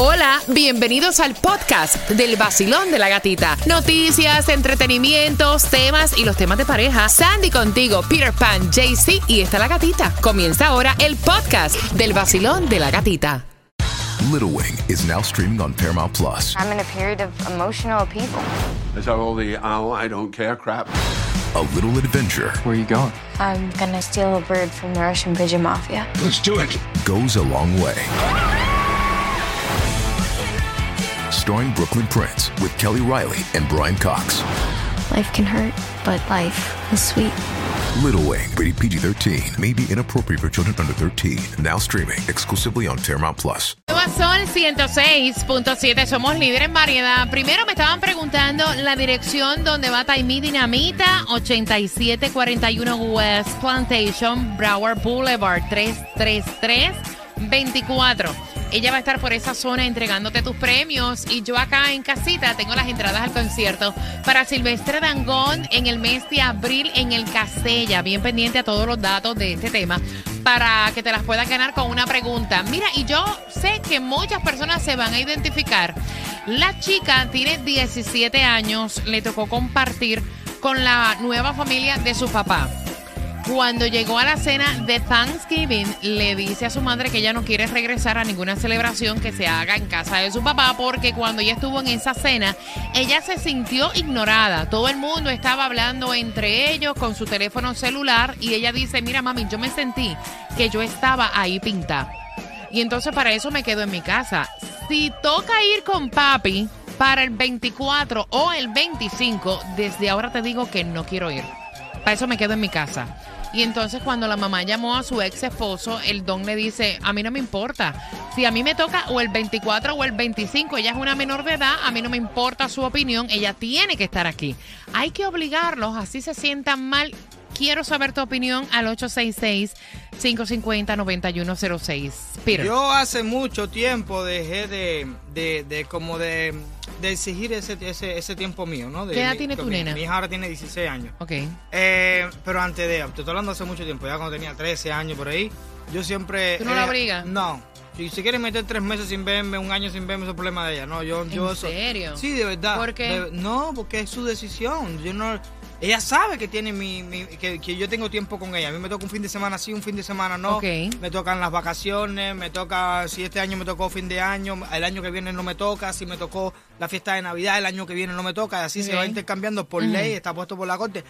Hola, bienvenidos al podcast del vacilón de la gatita. Noticias, entretenimientos, temas y los temas de pareja. Sandy contigo, Peter Pan, JC y está la gatita. Comienza ahora el podcast del vacilón de la gatita. Little Wing is now streaming on Paramount Plus. I'm in a period of emotional upheaval. Is that all the oh, I don't care crap? A little adventure Where are you going? I'm gonna steal a bird from the Russian pigeon mafia. Let's do it. goes a long way. Starring Brooklyn Prince with Kelly Riley and Brian Cox. Life can hurt, but life is sweet. Little Wing, rated PG 13, may be inappropriate for children under 13. Now streaming exclusively on Paramount Plus. Nueva Sol 106.7, somos líderes en variedad. Primero me estaban preguntando la dirección donde va Taimí Dinamita, 8741 West Plantation, Broward Boulevard, 33324. Ella va a estar por esa zona entregándote tus premios y yo acá en casita tengo las entradas al concierto para Silvestre Dangón en el mes de abril en el Castella. Bien pendiente a todos los datos de este tema para que te las puedas ganar con una pregunta. Mira, y yo sé que muchas personas se van a identificar. La chica tiene 17 años, le tocó compartir con la nueva familia de su papá. Cuando llegó a la cena de Thanksgiving, le dice a su madre que ella no quiere regresar a ninguna celebración que se haga en casa de su papá, porque cuando ella estuvo en esa cena, ella se sintió ignorada. Todo el mundo estaba hablando entre ellos con su teléfono celular y ella dice, mira mami, yo me sentí que yo estaba ahí pintada. Y entonces para eso me quedo en mi casa. Si toca ir con papi para el 24 o el 25, desde ahora te digo que no quiero ir. Para eso me quedo en mi casa. Y entonces cuando la mamá llamó a su ex esposo, el don le dice, a mí no me importa. Si a mí me toca o el 24 o el 25, ella es una menor de edad, a mí no me importa su opinión, ella tiene que estar aquí. Hay que obligarlos, así se sientan mal. Quiero saber tu opinión al 866-550-9106. Peter. Yo hace mucho tiempo dejé de, de, de como de, de exigir ese, ese, ese tiempo mío, ¿no? De ¿Qué edad mi- tiene tu mi- nena? Mi hija ahora tiene 16 años. Ok. Eh, pero antes de, te estoy hablando hace mucho tiempo, ya cuando tenía 13 años por ahí, yo siempre... ¿Tú no la ella- obligas? No. Si se quiere meter tres meses sin verme, un año sin verme, eso es problema de ella. No, yo... yo ¿En eso- serio? Sí, de verdad. ¿Por qué? De- no, porque es su decisión. Yo no... Ella sabe que tiene mi, mi- que, que yo tengo tiempo con ella. A mí me toca un fin de semana sí, un fin de semana no. Me tocan las vacaciones, me toca, si este año me tocó fin de año, el año que viene no me toca, si me tocó la fiesta de Navidad, el año que viene no me toca, y así se Ok. va intercambiando por ley, está puesto por la corte.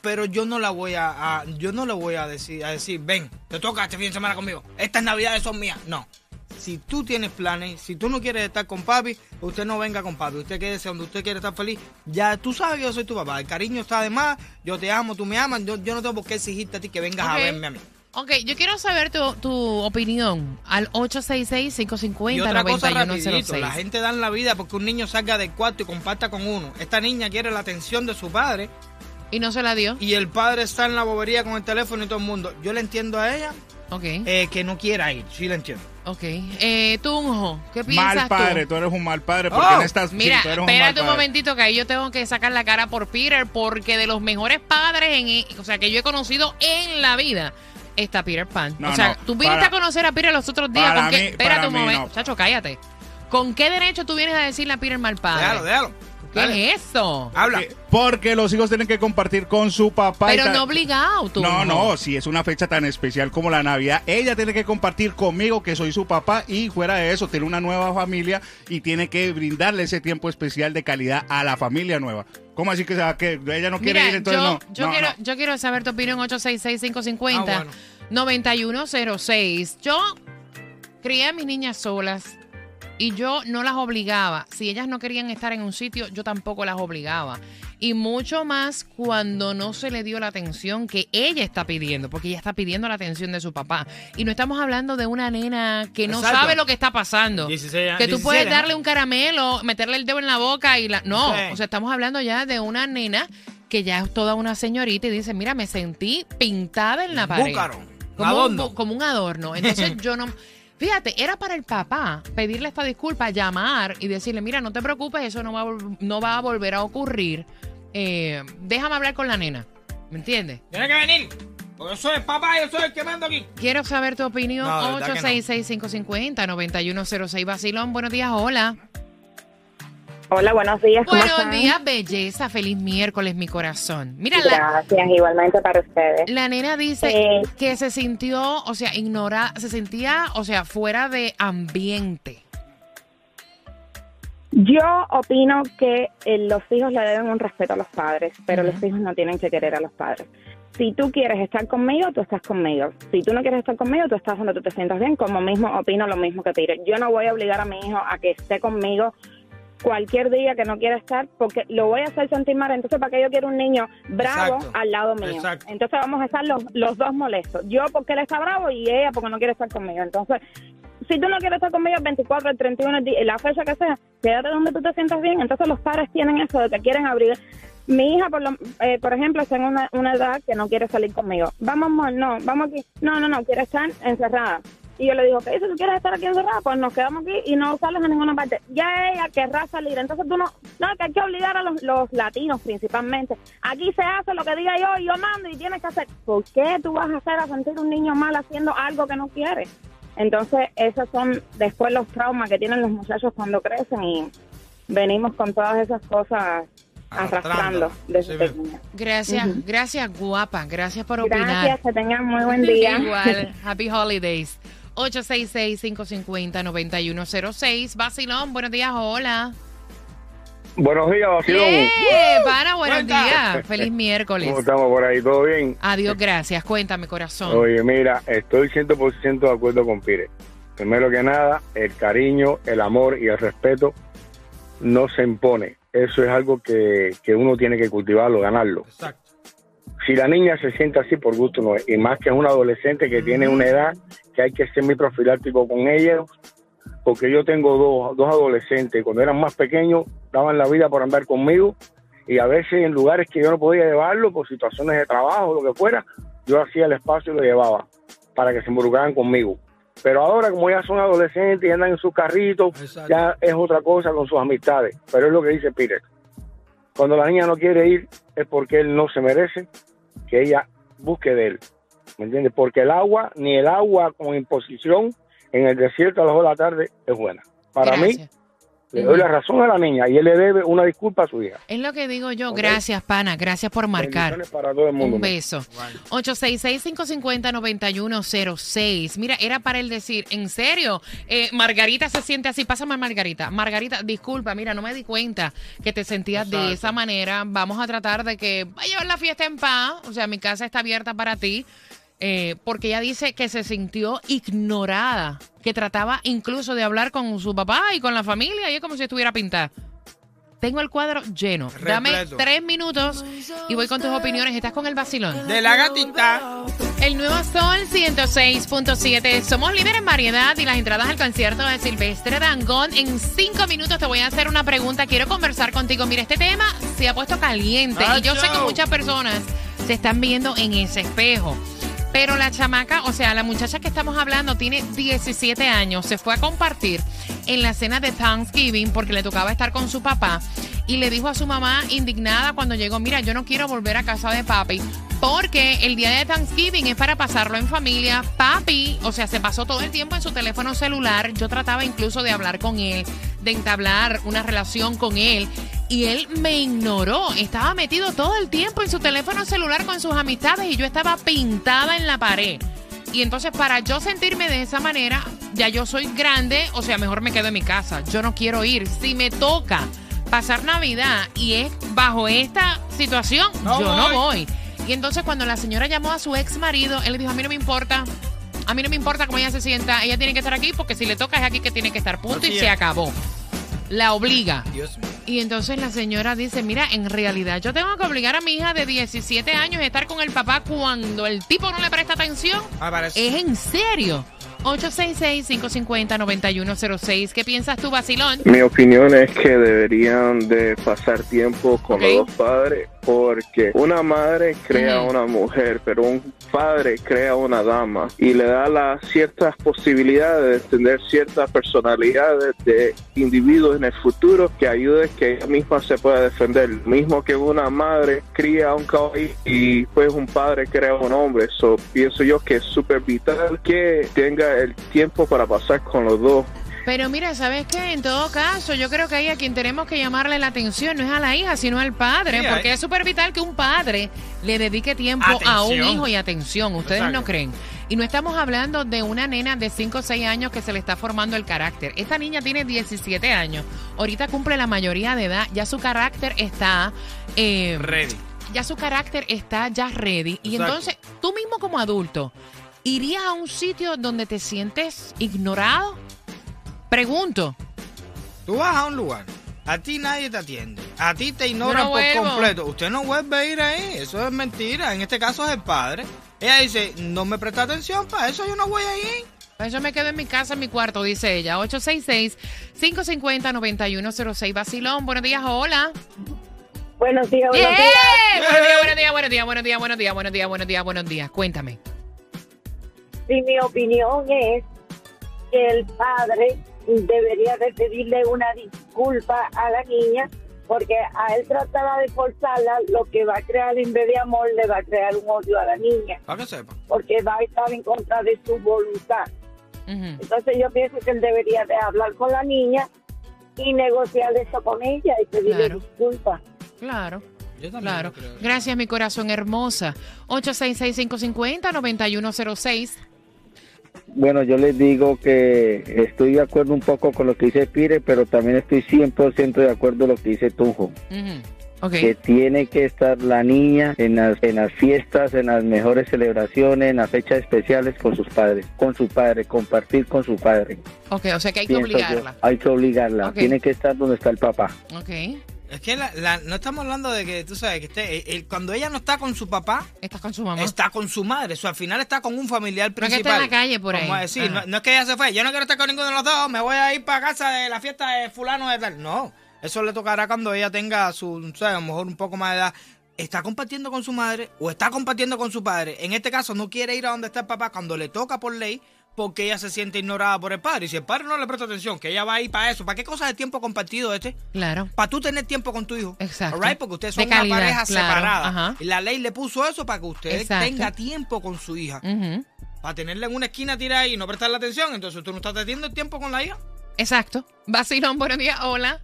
Pero yo no la voy a, a- yo no le voy a decir, a decir, ven, te toca este fin de semana conmigo, estas navidades son mías. No. Si tú tienes planes, si tú no quieres estar con papi, usted no venga con papi. Usted quédese donde usted quiere estar feliz. Ya tú sabes que yo soy tu papá. El cariño está de más. Yo te amo, tú me amas. Yo, yo no tengo por qué exigirte a ti que vengas a verme a mí. Ok, yo quiero saber tu, tu opinión al Y otra cosa rapidito, 866-550-9106. la gente da en la vida porque un niño salga del cuarto y comparta con uno. Esta niña quiere la atención de su padre ¿Y no se la dio? y el padre está en la bobería con el teléfono y todo el mundo. Yo le entiendo a ella Ok, eh, que no quiera ir, sí le entiendo. Ok. Eh, Tunjo, ¿qué piensas Mal padre, tú? tú eres un mal padre porque Oh, no estás Mira, sí, tú eres un mal espérate un padre. momentito que ahí yo tengo que sacar la cara por Peter porque de los mejores padres en, o sea, que yo he conocido en la vida está Peter Pan. No, o sea, no, tú viniste para- a conocer a Peter los otros días. para ¿con qué? mí- espérate para un momento, no. chacho, cállate. ¿Con qué derecho tú vienes a decirle a Peter mal padre? Déjalo, déjalo. ¿Qué Dale. es eso? Habla. Porque- Porque los hijos tienen que compartir con su papá. y Pero no obligado, tú. No, no, si es una fecha tan especial como la Navidad, ella tiene que compartir conmigo que soy su papá y fuera de eso tiene una nueva familia y tiene que brindarle ese tiempo especial de calidad a la familia nueva. ¿Cómo así que, se va- que ella no quiere Mira, ir entonces yo, no? yo No, quiero, no. yo quiero saber tu opinión 866-550. Ah, bueno. 9106. Yo crié a mis niñas solas y yo no las obligaba. Si ellas no querían estar en un sitio, yo tampoco las obligaba. Y mucho más cuando no se le dio la atención que ella está pidiendo, porque ella está pidiendo la atención de su papá. Y no estamos hablando de una nena que no Exacto. sabe lo que está pasando. 16 años, que tú 17, puedes darle un caramelo, meterle el dedo en la boca y la... No, Sí. o sea, estamos hablando ya de una nena que ya es toda una señorita y dice, mira, me sentí pintada en la pared. Búcaro. Como un, como un adorno. Entonces yo no... Fíjate, era para el papá pedirle esta disculpa, llamar y decirle, mira, no te preocupes, eso no va a, no va a volver a ocurrir. Eh, déjame hablar con la nena. ¿Me entiendes? Tiene que venir. Porque yo soy el papá, yo soy el que mando aquí. Quiero saber tu opinión. No. 866-550-9106. Basilón, buenos días, hola. Hola, buenos días. ¿Cómo Buenos están? días, belleza. Feliz miércoles, mi corazón. Mira, la, Gracias, igualmente para ustedes. la nena dice Eh. que se sintió, o sea, ignorada, se sentía, o sea, fuera de ambiente. Yo opino que eh, los hijos le deben un respeto a los padres, pero los hijos no tienen que querer a los padres. Si tú quieres estar conmigo, tú estás conmigo. Si tú no quieres estar conmigo, tú estás donde tú te sientas bien. Como mismo opino lo mismo que Pire. Yo no voy a obligar a mi hijo a que esté conmigo cualquier día que no quiera estar, porque lo voy a hacer sentir mal. Entonces, ¿para qué yo quiero un niño bravo Exacto. al lado mío? Exacto. Entonces vamos a estar los, los dos molestos. Yo porque él está bravo y ella porque no quiere estar conmigo. Entonces, si tú no quieres estar conmigo el 24, el 31, el día- la fecha que sea, quédate donde tú te sientas bien. Entonces los padres tienen eso de que quieren abrir. Mi hija, por, lo- eh, por ejemplo, está en una, una edad que no quiere salir conmigo. Vamos, amor, no, vamos aquí. No, no, no, quiere estar encerrada. Y yo le digo, ¿qué? Si tú quieres estar aquí encerrada, pues nos quedamos aquí y no sales a ninguna parte. Ya ella querrá salir. Entonces tú no, no, que hay que obligar a los, los latinos principalmente. Aquí se hace lo que diga yo y yo mando y tienes que hacer. ¿Por qué tú vas a hacer a sentir un niño mal haciendo algo que no quiere? Entonces, esos son después los traumas que tienen los muchachos cuando crecen y venimos con todas esas cosas arrastrando desde Sí, pequeños. Gracias, gracias, guapa. Gracias por opinar. Gracias, que tengan muy buen día. Igual. Happy Holidays. 866-550-9106. Basilón, buenos días, hola. Buenos días, Basilón. Pana, buenos días. Feliz miércoles. ¿Cómo estamos por ahí? ¿Todo bien? Adiós, gracias. Cuéntame, corazón. Oye, mira, estoy 100% de acuerdo con Pire. Primero que nada, el cariño, el amor y el respeto no se impone. Eso es algo que, que uno tiene que cultivarlo, ganarlo. Exacto. Si la niña se siente así, por gusto no es. Y más que es una adolescente que tiene una edad que hay que ser muy profiláctico con ella, porque yo tengo dos, dos adolescentes, cuando eran más pequeños, daban la vida por andar conmigo, y a veces en lugares que yo no podía llevarlo, por situaciones de trabajo, lo que fuera, yo hacía el espacio y lo llevaba, para que se involucraran conmigo. Pero ahora, como ya son adolescentes y andan en sus carritos, Exacto. ya es otra cosa con sus amistades. Pero es lo que dice Peter. Cuando la niña no quiere ir, es porque él no se merece que ella busque de él. ¿Me entiendes? Porque el agua, ni el agua con imposición en el desierto a las 2 de la tarde es buena. Para mí. Le doy la razón a la niña y él le debe una disculpa a su hija. Es lo que digo yo. Gracias, pana. Gracias por marcar. Para todo el mundo. Un beso. 866-550-9106. Mira, era para él decir, en serio, Eh, Margarita se siente así. Pásame a Margarita. Margarita, disculpa, mira, no me di cuenta que te sentías de esa manera. Vamos a tratar de que vaya a llevar la fiesta en paz. O sea, mi casa está abierta para ti. Eh, porque ella dice que se sintió ignorada, que trataba incluso de hablar con su papá y con la familia, y es como si estuviera pintada. Tengo el cuadro lleno. Dame tres minutos y voy con tus opiniones. ¿Estás con el vacilón? De la gatita. El nuevo Sol 106.7. Somos líderes en variedad y las entradas al concierto de Silvestre Dangón. En cinco minutos te voy a hacer una pregunta. Quiero conversar contigo. Mira, este tema se ha puesto caliente y yo sé que muchas personas se están viendo en ese espejo. Pero la chamaca, o sea, la muchacha que estamos hablando tiene 17 años. Se fue a compartir en la cena de Thanksgiving porque le tocaba estar con su papá y le dijo a su mamá indignada cuando llegó, mira, yo no quiero volver a casa de papi porque el día de Thanksgiving es para pasarlo en familia. Papi, o sea, se pasó todo el tiempo en su teléfono celular. Yo trataba incluso de hablar con él, de entablar una relación con él. Y él me ignoró. Estaba metido todo el tiempo en su teléfono celular con sus amistades y yo estaba pintada en la pared. Y entonces para yo sentirme de esa manera, ya yo soy grande, o sea, mejor me quedo en mi casa. Yo no quiero ir. Si me toca pasar Navidad y es bajo esta situación, No yo no voy. Y entonces cuando la señora llamó a su ex marido, él le dijo, a mí no me importa. A mí no me importa cómo ella se sienta, ella tiene que estar aquí porque si le toca es aquí que tiene que estar, punto, Así y es. se acabó. La obliga. Dios mío. Y entonces la señora dice, mira, en realidad yo tengo que obligar a mi hija de 17 años a estar con el papá cuando el tipo no le presta atención. Ah. ¿Es en serio? 866-550-9106. ¿Qué piensas tú, Basilón? Mi opinión es que deberían de pasar tiempo con los dos padres porque una madre crea Ujú. una mujer, pero un padre crea una dama y le da las ciertas posibilidades de tener ciertas personalidades de individuos en el futuro que ayude que ella misma se pueda defender. Mismo que una madre cría a un caballo y pues un padre crea un hombre. So, pienso yo que es súper vital que tenga el tiempo para pasar con los dos. Pero mira, ¿sabes qué? En todo caso, yo creo que ahí a quien tenemos que llamarle la atención no es a la hija, sino al padre, Sí, porque hay- es súper vital que un padre le dedique tiempo a un hijo y atención. ¿Ustedes Exacto. no creen? Y no estamos hablando de una nena de 5 o 6 años que se le está formando el carácter. Esta niña tiene 17 años. Ahorita cumple la mayoría de edad. Ya su carácter está... eh, Ready. ya su carácter está ya ready. Y entonces, tú mismo como adulto, ¿irías a un sitio donde te sientes ignorado? Pregunto. Tú vas a un lugar, a ti nadie te atiende, a ti te ignoran no por vuelvo. completo. Usted no vuelve a ir ahí, eso es mentira. En este caso es el padre. Ella dice, no me presta atención, para eso yo no voy a ir. Pues yo me quedo en mi casa, en mi cuarto, dice ella. 866-550-9106. Basilón, buenos días, hola. Buenos días, ¡Bien! buenos días. Buenos días, buenos días, buenos días, buenos días, buenos días, buenos días, buenos días, buenos días. Cuéntame. Y mi opinión es que el padre debería de pedirle una disculpa a la niña porque a él tratará de forzarla, lo que va a crear en vez de amor le va a crear un odio a la niña Para que sepa. porque va a estar en contra de su voluntad. Entonces yo pienso que él debería de hablar con la niña y negociar eso con ella y pedirle Claro. disculpas. Claro. Yo también Claro. Gracias, mi corazón hermosa. 866-550-9106. Bueno, yo les digo que estoy de acuerdo un poco con lo que dice Pire, pero también estoy 100% de acuerdo con lo que dice Tunjo. Que tiene que estar la niña en las, en las fiestas, en las mejores celebraciones, en las fechas especiales con sus padres, con su padre, compartir con su padre. Ok, o sea que hay que yo. obligarla. Hay que obligarla. Tiene que estar donde está el papá. Ok. Es que la- la- no estamos hablando de que, tú sabes, que esté, el- el- cuando ella no está con su papá, Estás con su mamá. está con su madre. O sea, al final está con un familiar No es que principal. esté en la calle por ahí. decir, no, no es que ella se fue, yo no quiero estar con ninguno de los dos, me voy a ir para casa de la fiesta de fulano de tal. No, eso le tocará cuando ella tenga su, ¿sabes? a lo mejor un poco más de edad. Está compartiendo con su madre o está compartiendo con su padre. En este caso, no quiere ir a donde está el papá cuando le toca por ley porque ella se siente ignorada por el padre. Y si el padre no le presta atención, que ella va a ir para eso, ¿para qué cosas de tiempo compartido este? Claro. Para tú tener tiempo con tu hijo. Exacto. Alright, Porque ustedes De son una calidad, pareja claro, separada. ajá. Y la ley le puso eso para que usted Exacto. tenga tiempo con su hija. Para tenerla en una esquina tirada ahí y no prestarle atención. Entonces tú no estás teniendo el tiempo con la hija. Exacto. Vacilón, buenos días. Hola.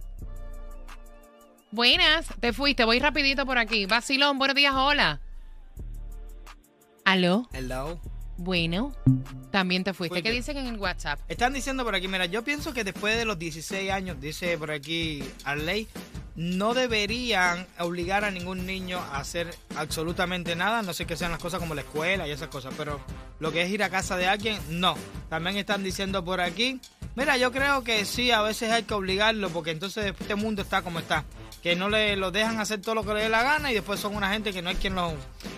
Buenas. Te fuiste. Voy rapidito por aquí. Vacilón, buenos días. Hola. ¿Aló? Hello. Bueno. También te fuiste. Fui ¿Qué yo. dicen en el WhatsApp? Están diciendo por aquí, mira, yo pienso que después de los 16 años, dice por aquí Arley, no deberían obligar a ningún niño a hacer absolutamente nada, no sé que sean las cosas como la escuela y esas cosas, pero lo que es ir a casa de alguien, no. También están diciendo por aquí, mira, yo creo que sí, a veces hay que obligarlo porque entonces este mundo está como está, que no le lo dejan hacer todo lo que le dé la gana y después son una gente que no hay quien los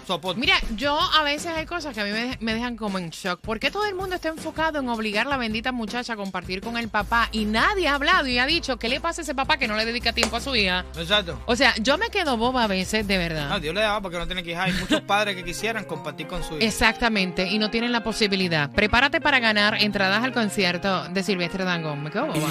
soporte. Mira, yo a veces hay cosas que a mí me, me dejan como en shock. ¿Por qué todo el mundo está enfocado en obligar a la bendita muchacha a compartir con el papá y nadie ha hablado y ha dicho qué le pasa a ese papá que no le dedica tiempo a su hija? Exacto. O sea, yo me quedo boba a veces, de verdad. No, Dios le da porque no tiene que ir. Hay muchos padres que quisieran compartir con su hijo. Exactamente, y no tienen la posibilidad. Prepárate para ganar entradas al concierto de Silvestre Dangón. Me quedo boba.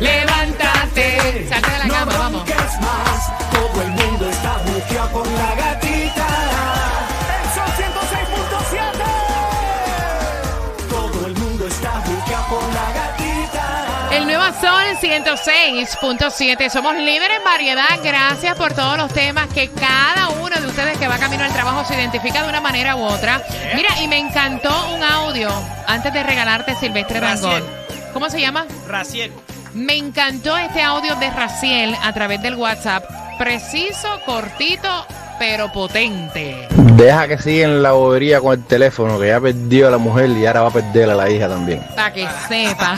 Levántate, salte de la cama, vamos. Todo el mundo está buqueado con la gatita. El Sol 106.7. Todo el mundo está buqueado con la gatita. El nuevo Sol 106.7. Somos líderes en variedad. Gracias por todos los temas que cada uno de ustedes que va camino al trabajo se identifica de una manera u otra. Mira, y me encantó un audio antes de regalarte Silvestre Dangón. ¿Cómo se llama? Raciel. Me encantó este audio de Raciel a través del WhatsApp. Preciso, cortito, pero potente. Deja que siga en la bobería con el teléfono, que ya perdió a la mujer y ahora va a perder a la hija también. Para que sepa.